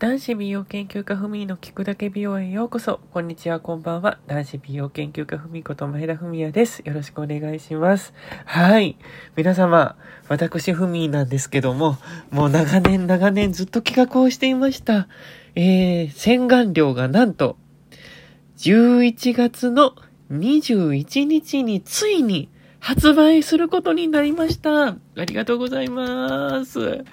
男子美容研究家ふみの聞くだけ美容へようこそ。こんにちは、こんばんは。男子美容研究家ふみこと前田ふみやです。よろしくお願いします。はい。皆様、私ふみなんですけども、もう長年長年ずっと企画をしていました。えー、洗顔料がなんと、11月の21日についに発売することになりました。ありがとうございます。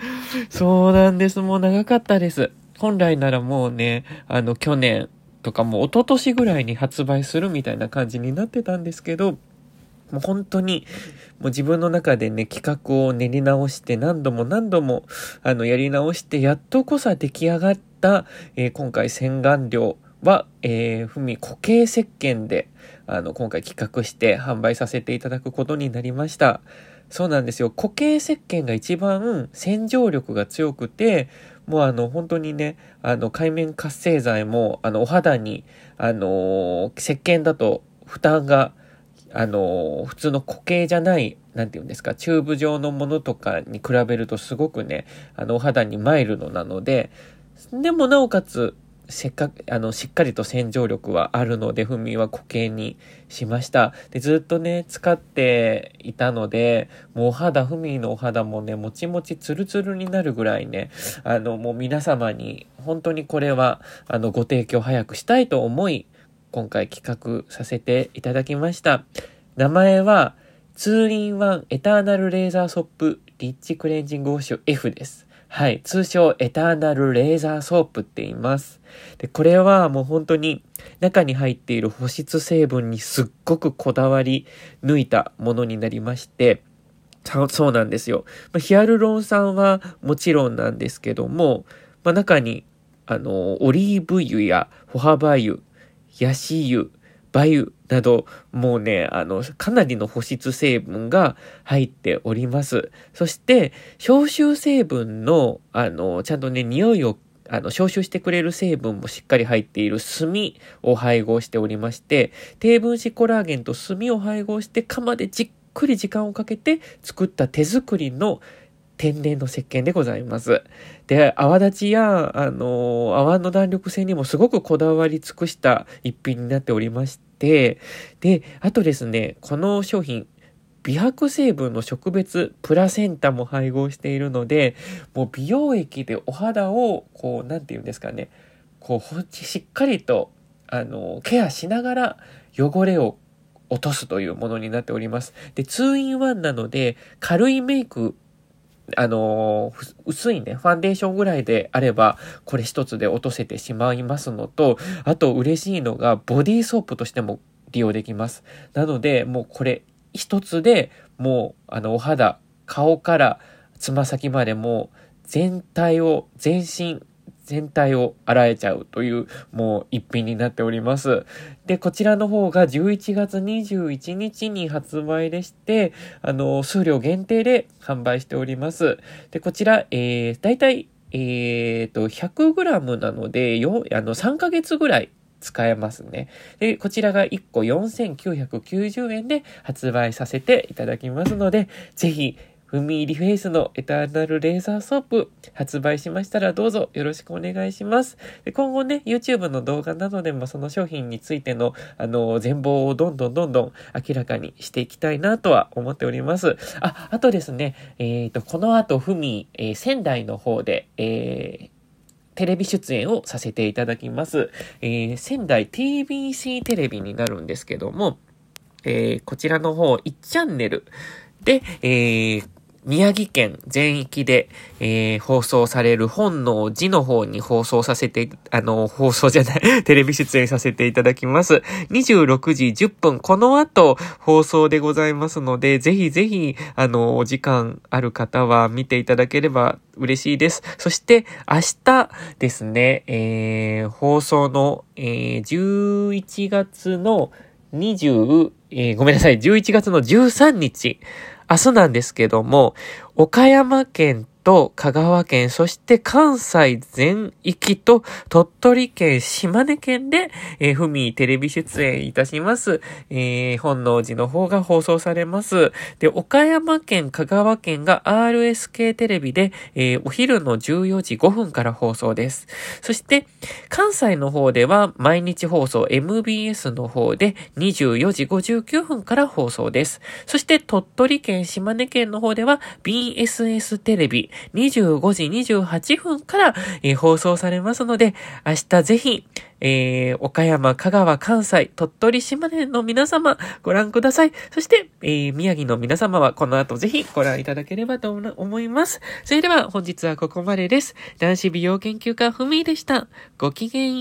そうなんです。もう長かったです。本来ならもうね、あの、去年とかもう一昨年ぐらいに発売するみたいな感じになってたんですけど、もう本当に、もう自分の中でね、企画を練り直して何度も何度も、あの、やり直して、やっとこそ出来上がった、えー、今回洗顔料は、えー、ふみ固形石鹸で、あの、今回企画して販売させていただくことになりました。そうなんですよ。固形石鹸が一番洗浄力が強くて、もうあの、本当にね、あの、海面活性剤も、あの、お肌に、あの、石鹸だと負担が、あの、普通の固形じゃない、なんて言うんですか、チューブ状のものとかに比べるとすごくね、あの、お肌にマイルドなので、でもなおかつ、せっかく、あの、しっかりと洗浄力はあるので、ふみは固形にしました。で、ずっとね、使っていたので、もうお肌、ふみのお肌もね、もちもちツルツルになるぐらいね、あの、もう皆様に、本当にこれは、あの、ご提供早くしたいと思い、今回企画させていただきました。名前は、ツーリンワンエターナルレーザーソップリッチクレンジングウォッシュ F です。はい。通称、エターナルレーザーソープって言います。で、これはもう本当に中に入っている保湿成分にすっごくこだわり抜いたものになりまして、そうなんですよ。まあ、ヒアルロン酸はもちろんなんですけども、まあ、中に、あの、オリーブ油やホハバ油、ヤシ油、バ油など、もうね、あの、かなりの保湿成分が入っております。そして、消臭成分の、あの、ちゃんとね、匂いをあの、消臭してくれる成分もしっかり入っている炭を配合しておりまして、低分子コラーゲンと炭を配合して釜でじっくり時間をかけて作った手作りの天然の石鹸でございます。で、泡立ちや、あの、泡の弾力性にもすごくこだわり尽くした一品になっておりまして、で、あとですね、この商品、美白成分の植物プラセンタも配合しているので、もう美容液でお肌を、こう、なんて言うんですかね、こう、しっかりと、あの、ケアしながら汚れを落とすというものになっております。で、2-in-1 なので、軽いメイクあのー、薄いね、ファンデーションぐらいであれば、これ一つで落とせてしまいますのと、あと嬉しいのが、ボディーソープとしても利用できます。なので、もうこれ一つでもう、あの、お肌、顔からつま先までもう全体を、全身、全体を洗えちゃうという、もう一品になっております。で、こちらの方が11月21日に発売でして、あの、数量限定で販売しております。で、こちら、えー、だいたい、えーと、100g なので、よ、あの、3ヶ月ぐらい使えますね。で、こちらが1個4990円で発売させていただきますので、ぜひ、フミーリフェイスのエターナルレーザーソープ発売しましたらどうぞよろしくお願いします。で今後ね、YouTube の動画などでもその商品についての、あの、全貌をどんどんどんどん明らかにしていきたいなとは思っております。あ、あとですね、えっ、ー、と、この後、フミ、えー、仙台の方で、えー、テレビ出演をさせていただきます。えー、仙台 TBC テレビになるんですけども、えー、こちらの方、1チャンネルで、えー、宮城県全域で、えー、放送される本能寺の方に放送させて、あの、放送じゃない、テレビ出演させていただきます。26時10分、この後放送でございますので、ぜひぜひ、あの、お時間ある方は見ていただければ嬉しいです。そして、明日ですね、えー、放送の、えー、11月の20、えー、ごめんなさい、11月の13日、明日なんですけども、岡山県と香川県、そして関西全域と鳥取県、島根県で、えー、ふみテレビ出演いたします。えー、本能寺の方が放送されます。で、岡山県、香川県が RSK テレビで、えー、お昼の14時5分から放送です。そして、関西の方では毎日放送 MBS の方で24時59分から放送です。そして、鳥取県、島根県の方では BSS テレビ25時28分から、えー、放送されますので、明日ぜひ、えー、岡山、香川、関西、鳥取、島根の皆様、ご覧ください。そして、えー、宮城の皆様はこの後ぜひご覧いただければと思います。それでは本日はここまでです。男子美容研究家ふみでした。ごきげん